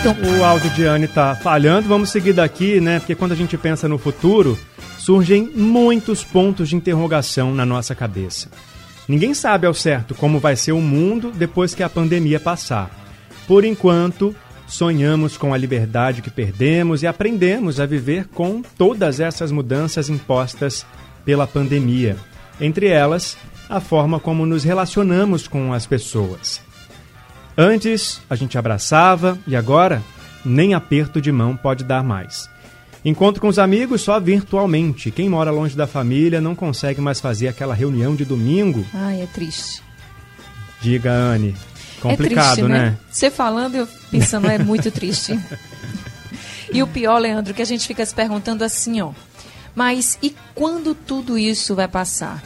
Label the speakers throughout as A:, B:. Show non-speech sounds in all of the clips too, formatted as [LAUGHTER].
A: então, o áudio de Anne está falhando. Vamos seguir daqui, né? Porque quando a gente pensa no futuro, surgem muitos pontos de interrogação na nossa cabeça. Ninguém sabe ao certo como vai ser o mundo depois que a pandemia passar. Por enquanto, sonhamos com a liberdade que perdemos e aprendemos a viver com todas essas mudanças impostas pela pandemia. Entre elas, a forma como nos relacionamos com as pessoas. Antes a gente abraçava e agora nem aperto de mão pode dar mais. Encontro com os amigos só virtualmente. Quem mora longe da família não consegue mais fazer aquela reunião de domingo.
B: Ai, é triste.
A: Diga, Anne. Complicado,
B: é triste,
A: né?
B: Você falando, eu pensando, é muito triste. [LAUGHS] e o pior, Leandro, que a gente fica se perguntando assim, ó. Mas e quando tudo isso vai passar?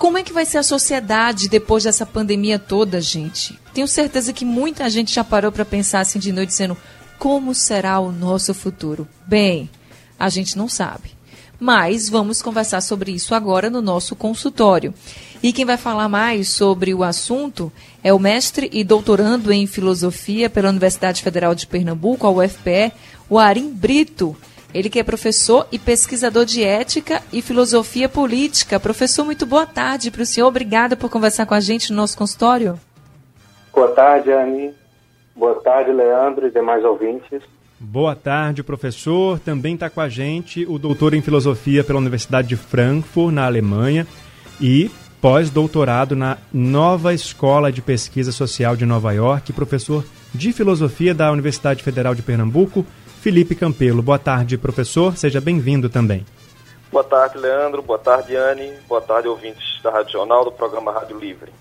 B: Como é que vai ser a sociedade depois dessa pandemia toda, gente? Tenho certeza que muita gente já parou para pensar assim de noite, dizendo como será o nosso futuro. Bem, a gente não sabe. Mas vamos conversar sobre isso agora no nosso consultório. E quem vai falar mais sobre o assunto é o mestre e doutorando em filosofia pela Universidade Federal de Pernambuco, a UFPE, o Arim Brito. Ele que é professor e pesquisador de ética e filosofia política. Professor, muito boa tarde para o senhor. Obrigada por conversar com a gente no nosso consultório.
C: Boa tarde, Anne. Boa tarde, Leandro e demais ouvintes.
A: Boa tarde, professor. Também está com a gente o doutor em filosofia pela Universidade de Frankfurt, na Alemanha, e pós-doutorado na Nova Escola de Pesquisa Social de Nova York, professor de filosofia da Universidade Federal de Pernambuco Felipe Campelo. Boa tarde, professor. Seja bem-vindo também.
D: Boa tarde, Leandro. Boa tarde, Anne. Boa tarde, ouvintes da Rádio Jornal, do programa Rádio Livre.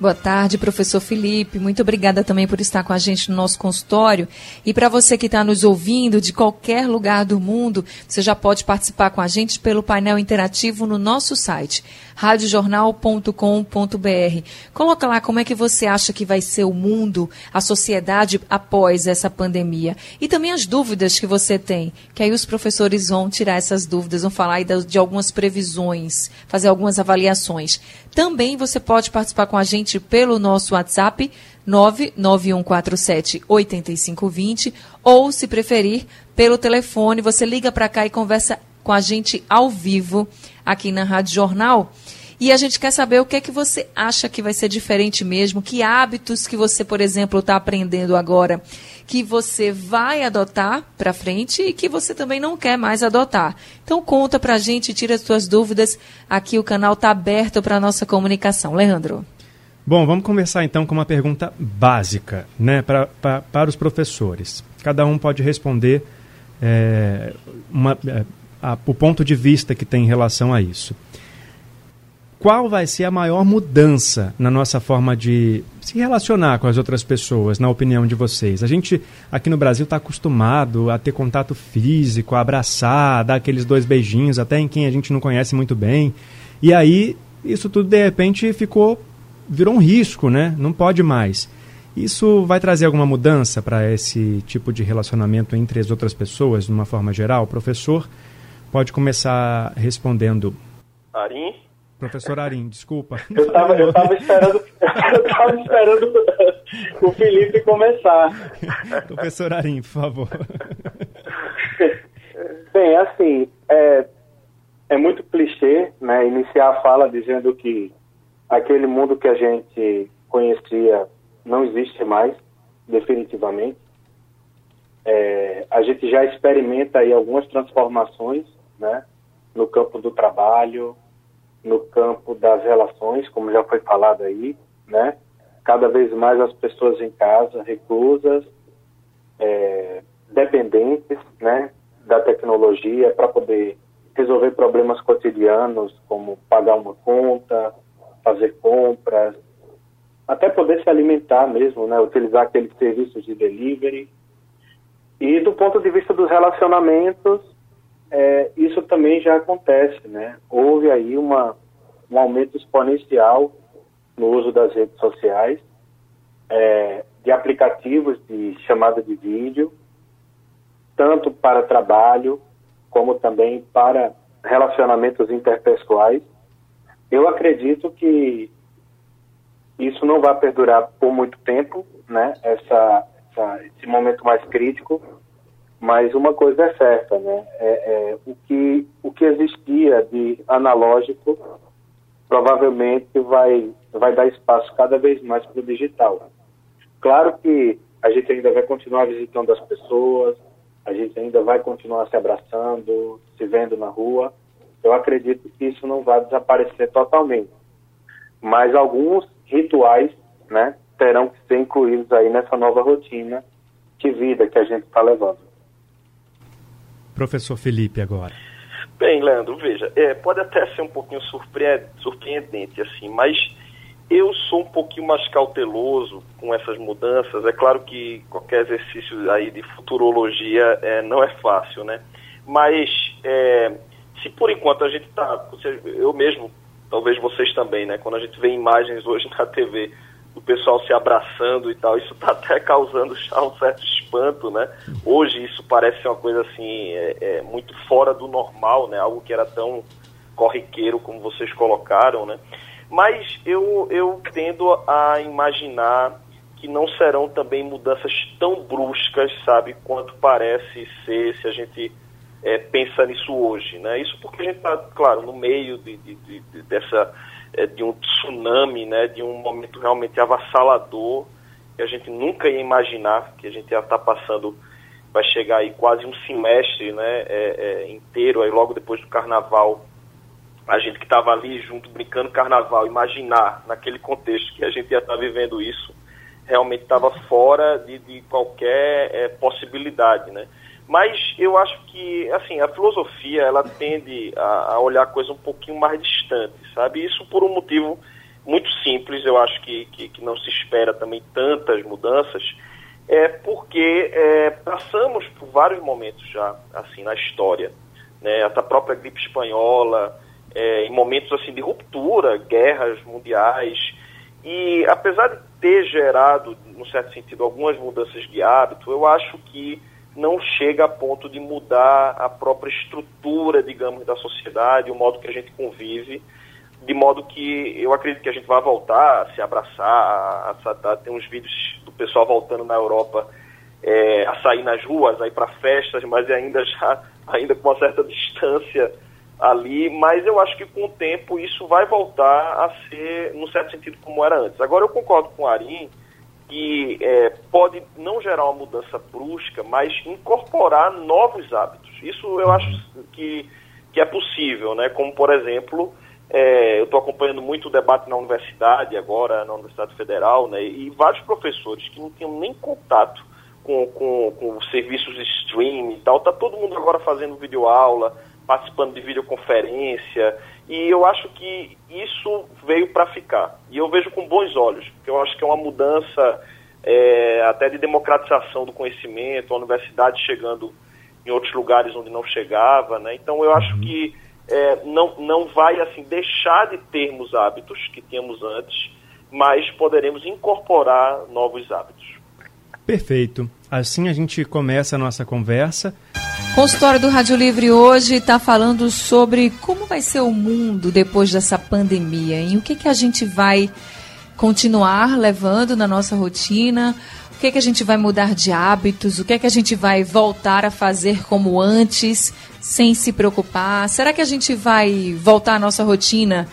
B: Boa tarde, professor Felipe. Muito obrigada também por estar com a gente no nosso consultório. E para você que está nos ouvindo de qualquer lugar do mundo, você já pode participar com a gente pelo painel interativo no nosso site radiojornal.com.br. Coloca lá como é que você acha que vai ser o mundo, a sociedade após essa pandemia. E também as dúvidas que você tem, que aí os professores vão tirar essas dúvidas, vão falar de algumas previsões, fazer algumas avaliações. Também você pode participar com a gente pelo nosso WhatsApp 99147 8520 ou, se preferir, pelo telefone, você liga para cá e conversa com a gente ao vivo aqui na Rádio Jornal. E a gente quer saber o que é que você acha que vai ser diferente mesmo, que hábitos que você, por exemplo, está aprendendo agora, que você vai adotar para frente e que você também não quer mais adotar. Então conta para a gente, tira as suas dúvidas. Aqui o canal está aberto para a nossa comunicação. Leandro.
A: Bom, vamos começar então com uma pergunta básica, né, pra, pra para os professores. Cada um pode responder é, uma, é, a, o ponto de vista que tem em relação a isso qual vai ser a maior mudança na nossa forma de se relacionar com as outras pessoas, na opinião de vocês? A gente aqui no Brasil está acostumado a ter contato físico, a abraçar, a dar aqueles dois beijinhos, até em quem a gente não conhece muito bem. E aí, isso tudo de repente ficou. virou um risco, né? Não pode mais. Isso vai trazer alguma mudança para esse tipo de relacionamento entre as outras pessoas, de uma forma geral? Professor pode começar respondendo.
D: Arim?
A: Professor Arim, desculpa.
C: Eu estava eu tava esperando, [LAUGHS] eu tava esperando o Felipe começar.
A: Professor Arim, por favor.
C: Bem, assim, é, é muito clichê né, iniciar a fala dizendo que aquele mundo que a gente conhecia não existe mais, definitivamente. É, a gente já experimenta aí algumas transformações né, no campo do trabalho, no campo das relações, como já foi falado aí, né? Cada vez mais as pessoas em casa, reclusas, é, dependentes, né? Da tecnologia para poder resolver problemas cotidianos, como pagar uma conta, fazer compras, até poder se alimentar mesmo, né? Utilizar aqueles serviços de delivery. E do, ponto de vista dos relacionamentos, é, isso também já acontece, né? Houve aí uma, um aumento exponencial no uso das redes sociais, é, de aplicativos de chamada de vídeo, tanto para trabalho como também para relacionamentos interpessoais. Eu acredito que isso não vai perdurar por muito tempo, né? Essa, essa esse momento mais crítico, mas uma coisa é certa, né? É, é, o, que, o que existia de analógico provavelmente vai, vai dar espaço cada vez mais para o digital. Claro que a gente ainda vai continuar visitando as pessoas, a gente ainda vai continuar se abraçando, se vendo na rua. Eu acredito que isso não vai desaparecer totalmente. Mas alguns rituais, né, terão que ser incluídos aí nessa nova rotina de vida que a gente está levando.
A: Professor Felipe, agora.
D: Bem, Leandro, veja, é, pode até ser um pouquinho surpreendente, assim, mas eu sou um pouquinho mais cauteloso com essas mudanças. É claro que qualquer exercício aí de futurologia é, não é fácil, né? Mas é, se por enquanto a gente está, eu mesmo, talvez vocês também, né? Quando a gente vê imagens hoje na TV do pessoal se abraçando e tal, isso está até causando [LAUGHS] já um certo espanto, né? Hoje isso parece uma coisa assim é, é, muito fora do normal, né? Algo que era tão corriqueiro como vocês colocaram, né? Mas eu, eu tendo a imaginar que não serão também mudanças tão bruscas, sabe, quanto parece ser se a gente é, pensa nisso hoje, né? Isso porque a gente está, claro, no meio de, de, de, dessa é, de um tsunami, né? De um momento realmente avassalador que a gente nunca ia imaginar que a gente ia estar tá passando, vai chegar aí quase um semestre, né? É, é, inteiro aí logo depois do Carnaval a gente que estava ali junto brincando carnaval, imaginar naquele contexto que a gente ia estar tá vivendo isso, realmente estava fora de, de qualquer é, possibilidade, né? Mas eu acho que, assim, a filosofia, ela tende a, a, olhar a coisa um pouquinho mais distante, sabe? Isso por um motivo muito simples, eu acho que, que, que não se espera também tantas mudanças, é porque é, passamos por vários momentos já, assim, na história, né? Essa própria gripe espanhola, é, em momentos assim de ruptura, guerras mundiais. E apesar de ter gerado, no certo sentido, algumas mudanças de hábito, eu acho que não chega a ponto de mudar a própria estrutura, digamos, da sociedade, o modo que a gente convive, de modo que eu acredito que a gente vai voltar a se abraçar, a, a, a ter uns vídeos do pessoal voltando na Europa é, a sair nas ruas, a ir para festas, mas ainda já [LAUGHS] ainda com uma certa distância ali, mas eu acho que com o tempo isso vai voltar a ser, no certo sentido, como era antes. Agora eu concordo com o Arim que é, pode não gerar uma mudança brusca, mas incorporar novos hábitos. Isso eu acho que, que é possível, né? Como, por exemplo, é, eu estou acompanhando muito o debate na universidade agora, na Universidade Federal, né? E vários professores que não tinham nem contato com, com, com serviços de streaming e tal, tá todo mundo agora fazendo videoaula, participando de videoconferência, e eu acho que isso veio para ficar. E eu vejo com bons olhos, porque eu acho que é uma mudança é, até de democratização do conhecimento, a universidade chegando em outros lugares onde não chegava, né? Então eu acho que é, não, não vai assim deixar de termos hábitos que tínhamos antes, mas poderemos incorporar novos hábitos.
A: Perfeito. Assim a gente começa a nossa conversa.
B: Consultório do Rádio Livre hoje está falando sobre como vai ser o mundo depois dessa pandemia e o que, que a gente vai continuar levando na nossa rotina, o que, que a gente vai mudar de hábitos, o que, que a gente vai voltar a fazer como antes, sem se preocupar. Será que a gente vai voltar à nossa rotina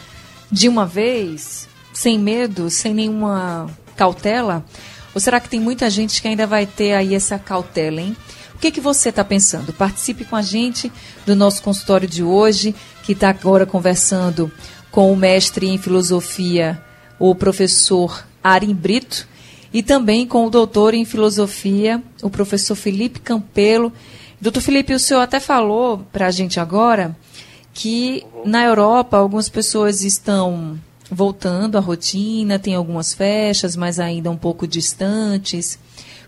B: de uma vez, sem medo, sem nenhuma cautela? Ou será que tem muita gente que ainda vai ter aí essa cautela, hein? O que, que você está pensando? Participe com a gente do nosso consultório de hoje, que está agora conversando com o mestre em filosofia, o professor Arim Brito, e também com o doutor em filosofia, o professor Felipe Campelo. Doutor Felipe, o senhor até falou para a gente agora que na Europa algumas pessoas estão voltando à rotina, tem algumas festas, mas ainda um pouco distantes.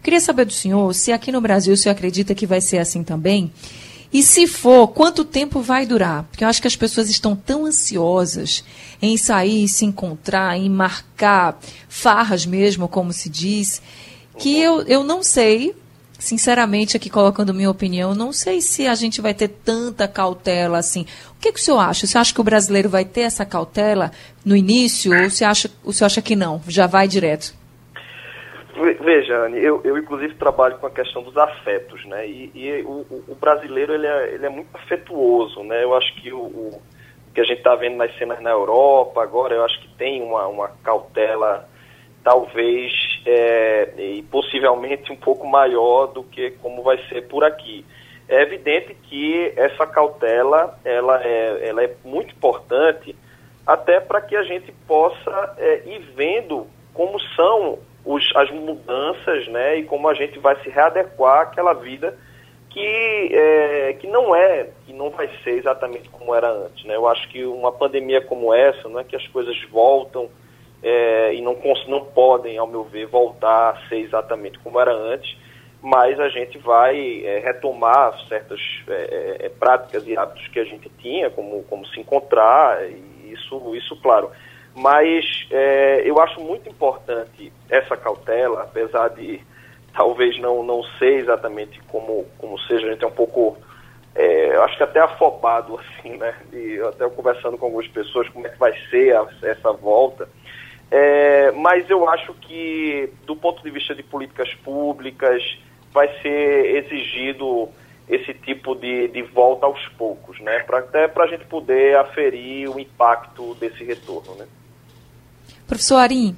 B: Queria saber do senhor se aqui no Brasil o senhor acredita que vai ser assim também. E se for, quanto tempo vai durar? Porque eu acho que as pessoas estão tão ansiosas em sair, se encontrar, em marcar farras mesmo, como se diz, que eu, eu não sei, sinceramente, aqui colocando minha opinião, não sei se a gente vai ter tanta cautela assim. O que, que o senhor acha? Você acha que o brasileiro vai ter essa cautela no início ou você acha, o senhor acha que não? Já vai direto?
D: Veja, Anne, eu, eu inclusive trabalho com a questão dos afetos, né? E, e o, o, brasileiro ele é, ele é muito afetuoso, né? Eu acho que o, o que a gente está vendo nas cenas na Europa agora, eu acho que tem uma, uma cautela talvez é, e possivelmente um pouco maior do que como vai ser por aqui. É evidente que essa cautela ela é, ela é muito importante até para que a gente possa é, ir vendo como são os, as mudanças, né, e como a gente vai se readequar àquela vida que, é, que não é, que não vai ser exatamente como era antes, né? Eu acho que uma pandemia como essa, não é que as coisas voltam é, e não, não podem, ao meu ver, voltar a ser exatamente como era antes, mas a gente vai é, retomar certas é, é, práticas e hábitos que a gente tinha, como, como se encontrar, e isso, isso claro. Mas é, eu acho muito importante essa cautela, apesar de [LAUGHS] talvez não, não ser exatamente como, como seja, a gente é um pouco, é, eu acho que até afobado, [LAUGHS] assim, né? E até conversando com algumas pessoas como é que vai ser a, essa volta. É, mas eu acho que, do ponto de vista de políticas públicas, vai ser exigido esse tipo de, de volta aos poucos, né? Pra, até para a gente poder aferir o impacto desse retorno, né?
B: Professor Arim,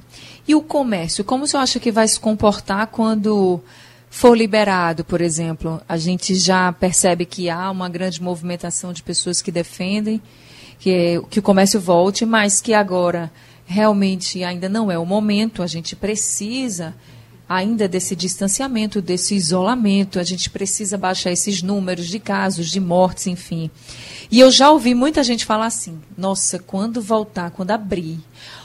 B: e o comércio? Como o senhor acha que vai se comportar quando for liberado, por exemplo? A gente já percebe que há uma grande movimentação de pessoas que defendem que, que o comércio volte, mas que agora realmente ainda não é o momento, a gente precisa ainda desse distanciamento, desse isolamento, a gente precisa baixar esses números de casos, de mortes, enfim. E eu já ouvi muita gente falar assim: nossa, quando voltar, quando abrir,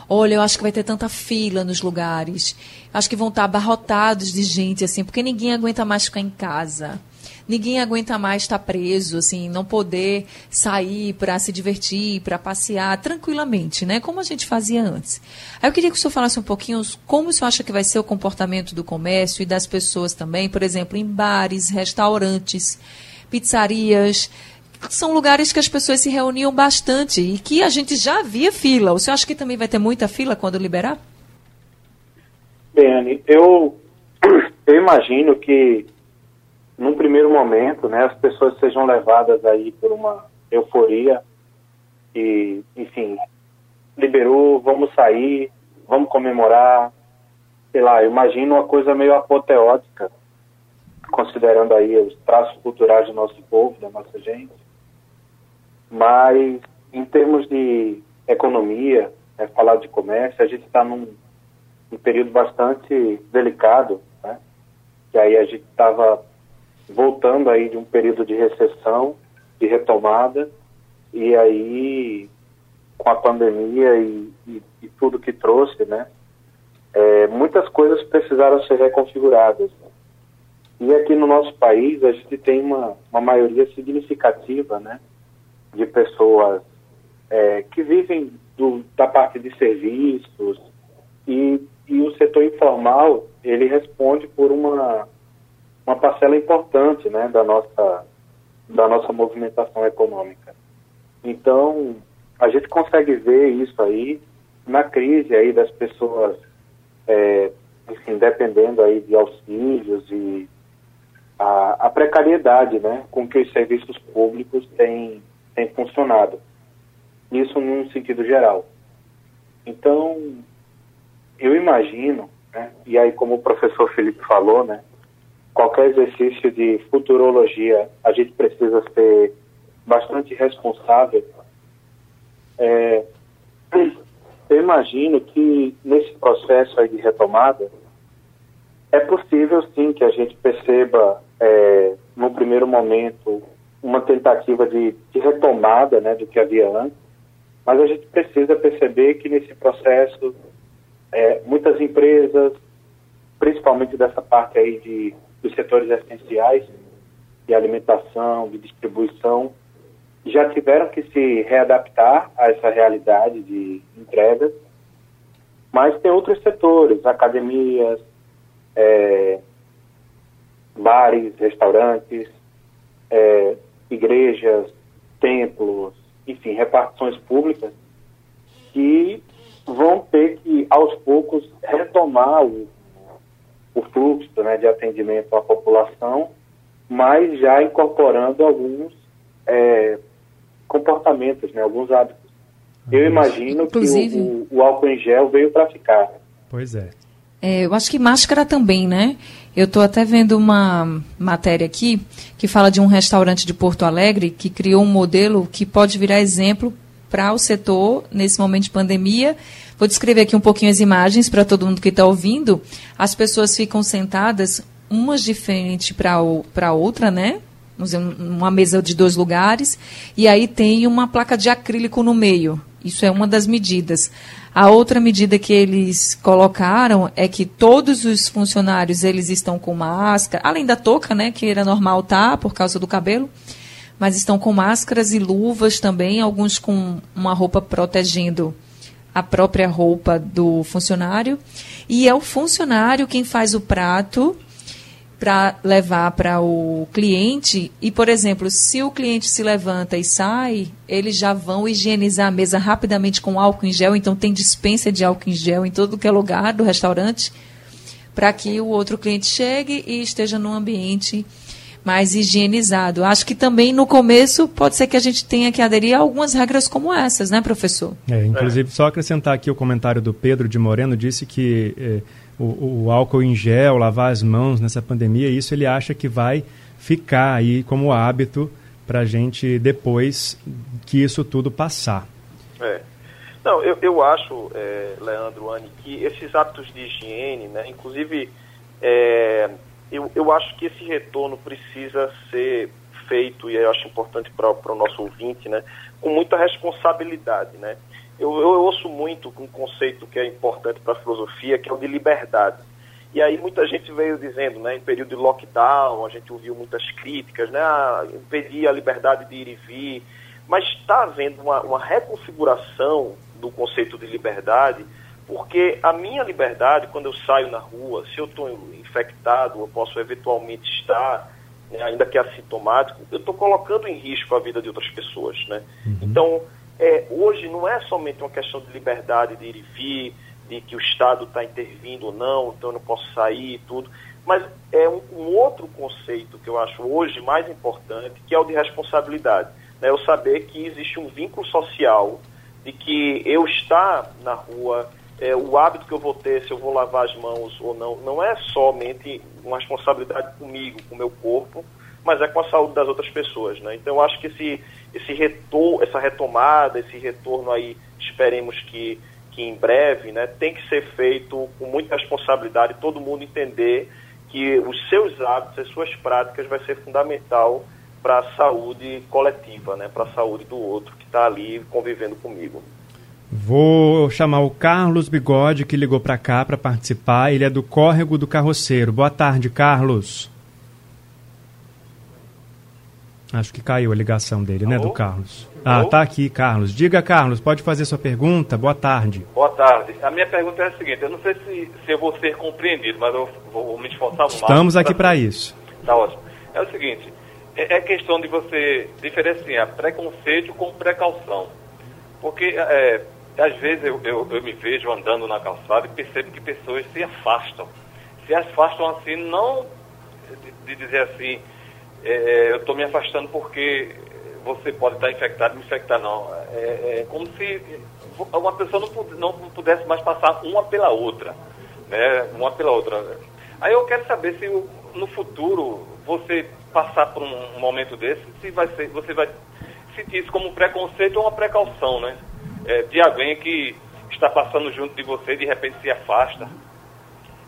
B: olha, eu acho que vai ter tanta fila nos lugares, acho que vão estar abarrotados de gente, assim, porque ninguém aguenta mais ficar em casa. Ninguém aguenta mais estar preso, assim, não poder sair para se divertir, para passear tranquilamente, né? Como a gente fazia antes. Aí eu queria que o senhor falasse um pouquinho como o senhor acha que vai ser o comportamento do comércio e das pessoas também, por exemplo, em bares, restaurantes, pizzarias, são lugares que as pessoas se reuniam bastante e que a gente já via fila. O senhor acha que também vai ter muita fila quando liberar?
C: Bem, Anne, eu, [CLEARS THROAT] eu imagino que num primeiro momento, né, as pessoas sejam levadas aí por uma euforia e, enfim, liberou, vamos sair, vamos comemorar, sei lá, imagino uma coisa meio apoteótica, considerando aí os traços culturais do nosso povo, da nossa gente. Mas, em termos de economia, é, falar de comércio, a gente está num, num, período bastante delicado, né? Que aí a gente estava voltando aí de um período de recessão, de retomada, e aí com a pandemia e, e, e tudo que trouxe, né? É, muitas coisas precisaram ser reconfiguradas. E aqui no nosso país a gente tem uma, uma maioria significativa, né? de pessoas é, que vivem do, da parte de serviços e, e o setor informal ele responde por uma, uma parcela importante né, da, nossa, da nossa movimentação econômica. Então, a gente consegue ver isso aí na crise aí das pessoas, é, enfim, dependendo aí de auxílios e a, a precariedade né, com que os serviços públicos têm tem funcionado. Isso num sentido geral. Então, eu imagino, né, e aí como o professor Felipe falou, né, qualquer exercício de futurologia, a gente precisa ser bastante responsável. É, eu imagino que nesse processo aí de retomada, é possível sim que a gente perceba, é, no primeiro momento, uma tentativa de, de retomada né, do que havia antes, mas a gente precisa perceber que nesse processo é, muitas empresas, principalmente dessa parte aí de, dos setores essenciais, de alimentação, de distribuição, já tiveram que se readaptar a essa realidade de entregas, mas tem outros setores, academias, é, bares, restaurantes, é, igrejas, templos, enfim, repartições públicas, que vão ter que, aos poucos, retomar o, o fluxo né, de atendimento à população, mas já incorporando alguns é, comportamentos, né, alguns hábitos. Eu imagino Inclusive, que o, o, o álcool em gel veio para ficar.
A: Pois é.
B: é. Eu acho que máscara também, né? Eu estou até vendo uma matéria aqui que fala de um restaurante de Porto Alegre que criou um modelo que pode virar exemplo para o setor nesse momento de pandemia. Vou descrever aqui um pouquinho as imagens para todo mundo que está ouvindo. As pessoas ficam sentadas, umas de frente para outra, né? Uma mesa de dois lugares, e aí tem uma placa de acrílico no meio. Isso é uma das medidas. A outra medida que eles colocaram é que todos os funcionários eles estão com máscara, além da touca, né, que era normal tá por causa do cabelo, mas estão com máscaras e luvas também, alguns com uma roupa protegendo a própria roupa do funcionário. E é o funcionário quem faz o prato para levar para o cliente. E, por exemplo, se o cliente se levanta e sai, eles já vão higienizar a mesa rapidamente com álcool em gel. Então, tem dispensa de álcool em gel em todo que é lugar do restaurante, para que o outro cliente chegue e esteja num ambiente mais higienizado. Acho que também no começo pode ser que a gente tenha que aderir a algumas regras como essas, né, professor?
A: É, inclusive, só acrescentar aqui o comentário do Pedro de Moreno, disse que. Eh, o, o, álcool em gel, lavar as mãos nessa pandemia, isso ele acha que vai ficar aí como hábito para a gente depois que isso tudo passar.
D: É. Não, eu, eu acho, é, Leandro, Anne, que esses hábitos de higiene, né, inclusive, é, eu, eu acho que esse retorno precisa ser feito, e eu acho importante para o nosso ouvinte, né, com muita responsabilidade, né? eu, eu ouço muito um conceito que é importante para a filosofia, que é o de liberdade. E aí muita gente veio dizendo, né, em período de lockdown, a gente ouviu muitas críticas, né, a impedir a liberdade de ir e vir, mas está havendo uma, uma reconfiguração do conceito de liberdade, porque a minha liberdade, quando eu saio na rua, se eu estou infectado, eu posso eventualmente estar, né, ainda que assintomático, eu estou colocando em risco a vida de outras pessoas, né? Uhum. Então, é, hoje não é somente uma questão de liberdade de ir e vir, de que o Estado está intervindo ou não, então eu não posso sair e tudo, mas é um, um, outro conceito que eu acho hoje mais importante, que é o de responsabilidade. Né? Eu saber que existe um vínculo social de que eu estar na rua, é, o hábito que eu vou ter, se eu vou lavar as mãos ou não, não é somente uma responsabilidade comigo, com o meu corpo, mas é com a saúde das outras pessoas. Né? Então eu acho que esse, esse retor essa retomada, esse retorno aí, esperemos que, que em breve, né, tem que ser feito com muita responsabilidade, todo mundo entender que os seus hábitos, as suas práticas vai ser fundamental para a saúde coletiva, né, para a saúde do outro que está ali convivendo comigo.
A: Vou chamar o Carlos Bigode, que ligou para cá para participar. Ele é do Córrego do Carroceiro. Boa tarde, Carlos. Acho que caiu a ligação dele, Alô? né, do Carlos. Ah, Alô? tá aqui, Carlos. Diga, Carlos, pode fazer sua pergunta? Boa tarde.
E: Boa tarde. A minha pergunta é a seguinte: eu não sei se, se eu vou ser compreendido, mas eu vou me esforçar
A: mais. Estamos aqui para isso.
E: Tá ótimo. É o seguinte: é, é, questão de você diferenciar preconceito com precaução. Porque, é, às vezes, eu, eu, eu me vejo andando na calçada e percebo que pessoas se afastam. Se afastam assim, não de, dizer assim é, eu estou me afastando porque você pode estar infectado, me infectar não. É, é como se uma pessoa não, não pudesse mais passar uma pela outra, né? Uma pela outra. Aí eu quero saber se no futuro você passar por um momento desse, se vai ser, você vai sentir isso como preconceito ou uma precaução, né? É, de alguém que está passando junto de você e de repente se afasta.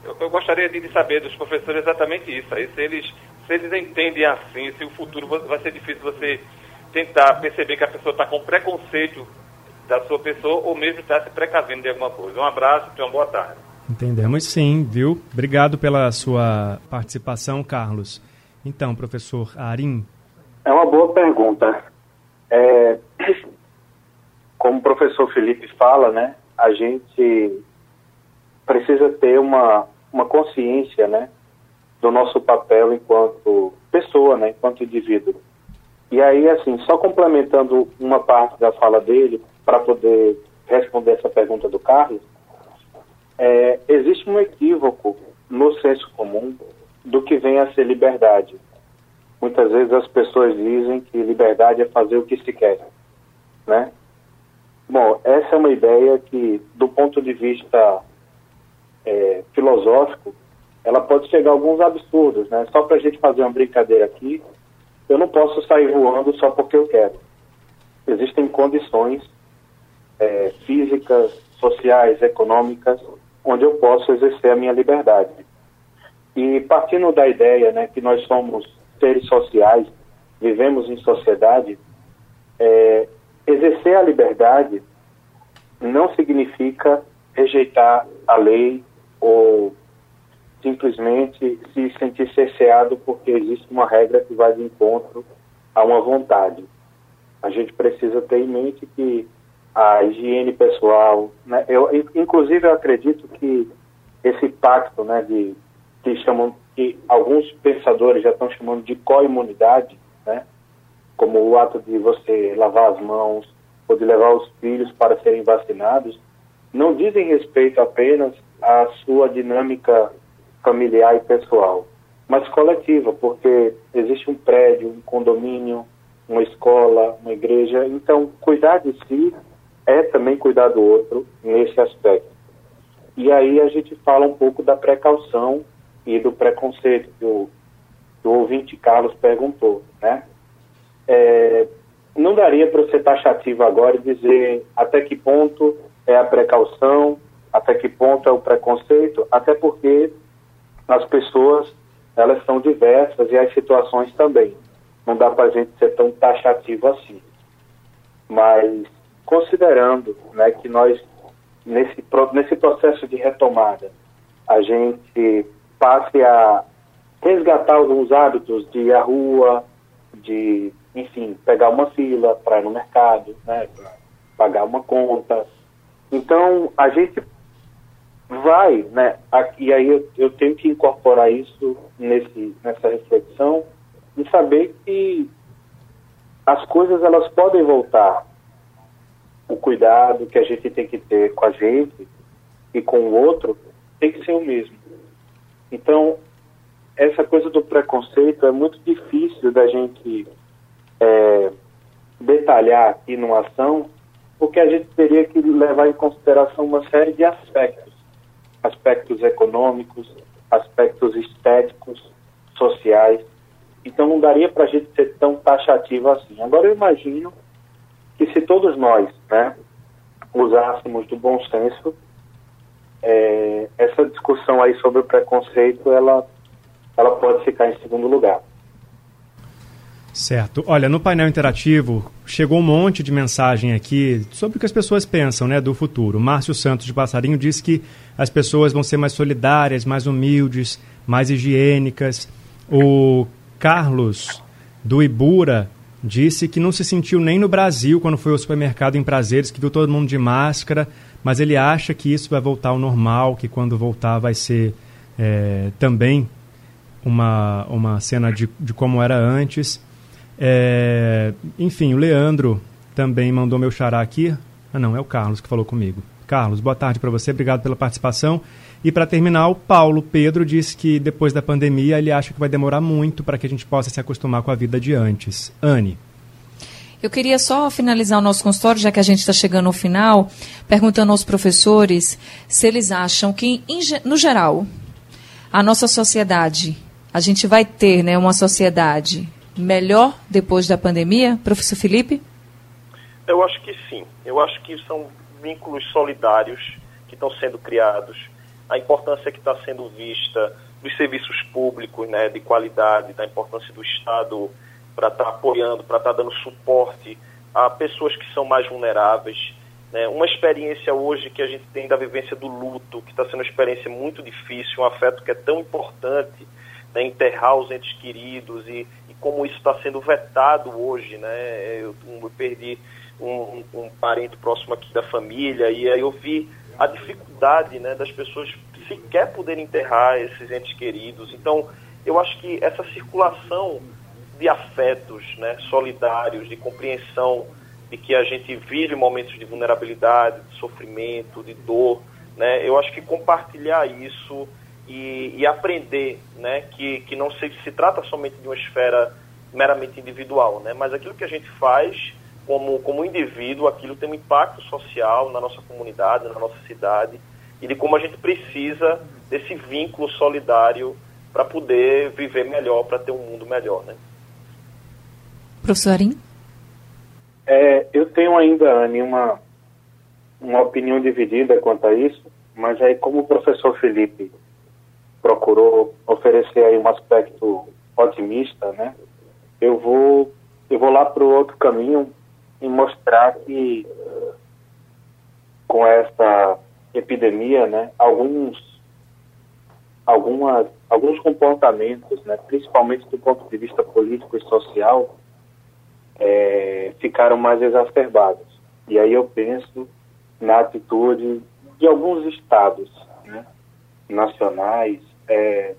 E: Eu, eu gostaria de, de saber dos professores exatamente isso, aí se eles se eles entendem assim, se o futuro vai ser difícil você tentar perceber que a pessoa está com preconceito da sua pessoa ou mesmo está se precavendo de alguma coisa. Um abraço e uma boa tarde.
A: Entendemos sim, viu? Obrigado pela sua participação, Carlos. Então, professor Arim.
C: É uma boa pergunta. É, como o professor Felipe fala, né, a gente precisa ter uma, uma consciência, né, do nosso papel enquanto pessoa, né, enquanto indivíduo. E aí, assim, só complementando uma parte da fala dele, para poder responder essa pergunta do Carlos, é, existe um equívoco no senso comum do que vem a ser liberdade. Muitas vezes as pessoas dizem que liberdade é fazer o que se quer, né? Bom, essa é uma ideia que, do ponto de vista é, filosófico, ela pode chegar a alguns absurdos, né? Só para a gente fazer uma brincadeira aqui, eu não posso sair voando só porque eu quero. Existem condições é, físicas, sociais, econômicas, onde eu posso exercer a minha liberdade. E partindo da ideia né, que nós somos seres sociais, vivemos em sociedade, é, exercer a liberdade não significa rejeitar a lei ou simplesmente se sentir cerceado porque existe uma regra que vai de encontro a uma vontade. A gente precisa ter em mente que a higiene pessoal, né? eu inclusive eu acredito que esse pacto, né, de que chamam que alguns pensadores já estão chamando de coimunidade, como o ato de você lavar as mãos ou de levar os filhos para serem vacinados, não dizem respeito apenas à sua dinâmica familiar e pessoal, mas coletiva, porque existe um prédio, um condomínio, uma escola, uma igreja. Então, cuidar de si é também cuidar do outro nesse aspecto. E aí a gente fala um pouco da precaução e do preconceito que o, que o ouvinte Carlos perguntou, né? É, não daria para ser taxativo agora e dizer até que ponto é a precaução, até que ponto é o preconceito, até porque as pessoas elas são diversas e as situações também. Não dá para a gente ser tão taxativo assim. Mas considerando né, que nós, nesse, nesse processo de retomada, a gente passe a resgatar alguns hábitos de ir à rua, de, enfim, pegar uma fila para ir no mercado, né, pagar uma conta. Então, a gente vai, né? E aí eu, eu tenho que incorporar isso nesse, nessa reflexão e saber que as coisas elas podem voltar. O cuidado que a gente tem que ter com a gente e com o outro tem que ser o mesmo. Então, essa coisa do preconceito é muito difícil da gente é, detalhar aqui numa ação, porque a gente teria que levar em consideração uma série de aspectos aspectos econômicos, aspectos estéticos, sociais. Então não daria para a gente ser tão taxativo assim. Agora eu imagino que se todos nós né, usássemos do bom senso, é, essa discussão aí sobre o preconceito, ela, ela pode ficar em segundo lugar.
A: Certo. Olha, no painel interativo chegou um monte de mensagem aqui sobre o que as pessoas pensam né, do futuro. Márcio Santos de Passarinho disse que as pessoas vão ser mais solidárias, mais humildes, mais higiênicas. O Carlos do Ibura disse que não se sentiu nem no Brasil quando foi ao supermercado em Prazeres, que viu todo mundo de máscara, mas ele acha que isso vai voltar ao normal, que quando voltar vai ser é, também uma, uma cena de, de como era antes. É, enfim, o Leandro também mandou meu xará aqui. Ah, não, é o Carlos que falou comigo. Carlos, boa tarde para você, obrigado pela participação. E para terminar, o Paulo Pedro disse que depois da pandemia ele acha que vai demorar muito para que a gente possa se acostumar com a vida de antes. Anne.
B: Eu queria só finalizar o nosso consultório, já que a gente está chegando ao final, perguntando aos professores se eles acham que, no geral, a nossa sociedade, a gente vai ter né, uma sociedade melhor depois da pandemia? Professor Felipe?
D: Eu acho que sim. Eu acho que são vínculos solidários que estão sendo criados, a importância que está sendo vista dos serviços públicos né, de qualidade, da importância do Estado para estar tá apoiando, para estar tá dando suporte a pessoas que são mais vulneráveis. Né? Uma experiência hoje que a gente tem da vivência do luto, que está sendo uma experiência muito difícil, um afeto que é tão importante, né? enterrar os entes queridos e, como isso está sendo vetado hoje. Né? Eu, eu perdi um, um, parente próximo aqui da família e aí eu vi a dificuldade né, das pessoas sequer poderem enterrar esses entes queridos. Então, eu acho que essa circulação de afetos né, solidários, de compreensão de que a gente vive momentos de vulnerabilidade, de sofrimento, de dor, né? Eu acho que compartilhar isso e, e aprender, né? Que, que não se, se trata somente de uma esfera meramente individual, né? Mas aquilo que a gente faz como, como indivíduo, aquilo tem um impacto social na nossa comunidade, na nossa cidade e de como a gente precisa desse vínculo solidário para poder viver melhor, para ter um mundo melhor, né?
B: Professor Arim?
C: É, eu tenho ainda, Anne, uma, uma opinião dividida quanto a isso, mas aí como o professor Felipe procurou oferecer aí um aspecto otimista, né? Eu vou eu vou lá para o outro caminho e mostrar que com essa epidemia, né, alguns algumas alguns comportamentos, né, principalmente do ponto de vista político e social, é, ficaram mais exacerbados. E aí eu penso na atitude de alguns estados né, nacionais é,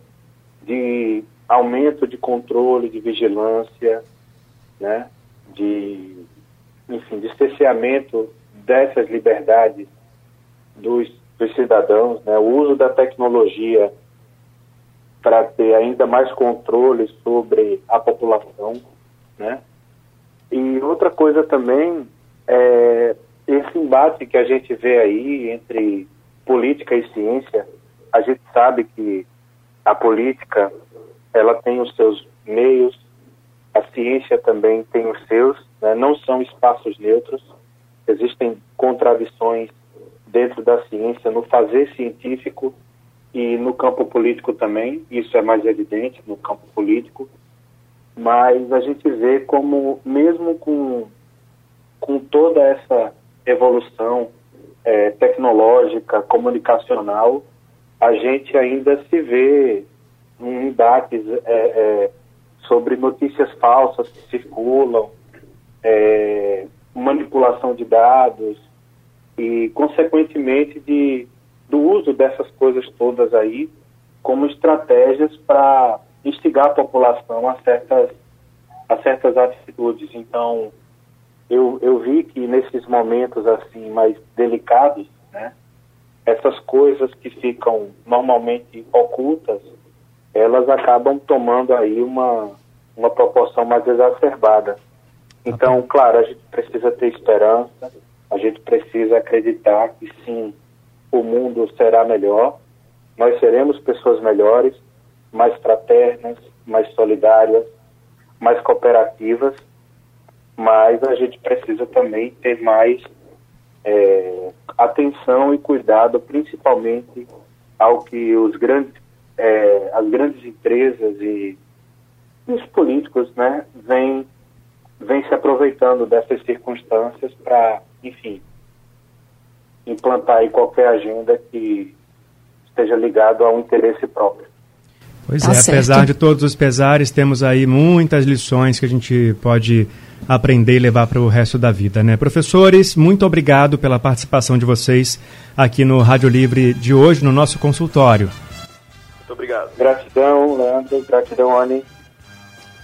C: de aumento de controle, de vigilância, né, de, enfim, de cerceamento dessas liberdades dos, dos cidadãos, né, o uso da tecnologia para ter ainda mais controle sobre a população, né, e outra coisa também é esse embate que a gente vê aí entre política e ciência. A gente sabe que a política ela tem os seus meios, a ciência também tem os seus, né? não são espaços neutros. Existem contradições dentro da ciência no fazer científico e no campo político também. Isso é mais evidente no campo político mas a gente vê como, mesmo com, com toda essa evolução é, tecnológica, comunicacional, a gente ainda se vê em embates é, é, sobre notícias falsas que circulam, é, manipulação de dados e, consequentemente, de, do uso dessas coisas todas aí como estratégias para instigar a população a certas, a certas atitudes. Então, eu, eu vi que nesses momentos assim mais delicados, né, essas coisas que ficam normalmente ocultas, elas acabam tomando aí uma, uma proporção mais exacerbada. Então, claro, a gente precisa ter esperança, a gente precisa acreditar que sim, o mundo será melhor, nós seremos pessoas melhores, mais fraternas, mais solidárias, mais cooperativas, mas a gente precisa também ter mais é, atenção e cuidado, principalmente ao que os grandes, é, as grandes empresas e os políticos, né, vêm vem se aproveitando dessas circunstâncias para, enfim, implantar aí qualquer agenda que esteja ligado a um interesse próprio.
A: Pois tá é, certo. apesar de todos os pesares, temos aí muitas lições que a gente pode aprender e levar para o resto da vida, né? Professores, muito obrigado pela participação de vocês aqui no Rádio Livre de hoje, no nosso consultório.
D: Muito obrigado.
C: Gratidão, Leandro. Gratidão, Anne.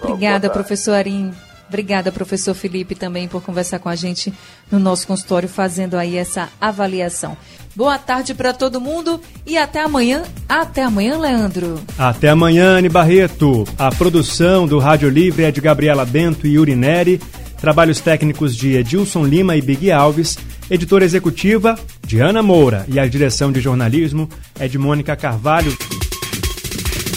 B: Obrigada, professor Arim. Obrigada, professor Felipe, também por conversar com a gente no nosso consultório, fazendo aí essa avaliação. Boa tarde para todo mundo e até amanhã. Até amanhã, Leandro.
A: Até amanhã, Anne Barreto. A produção do Rádio Livre é de Gabriela Bento e Yuri Neri. Trabalhos técnicos de Edilson Lima e Big Alves. Editora executiva de Ana Moura. E a direção de jornalismo é de Mônica Carvalho.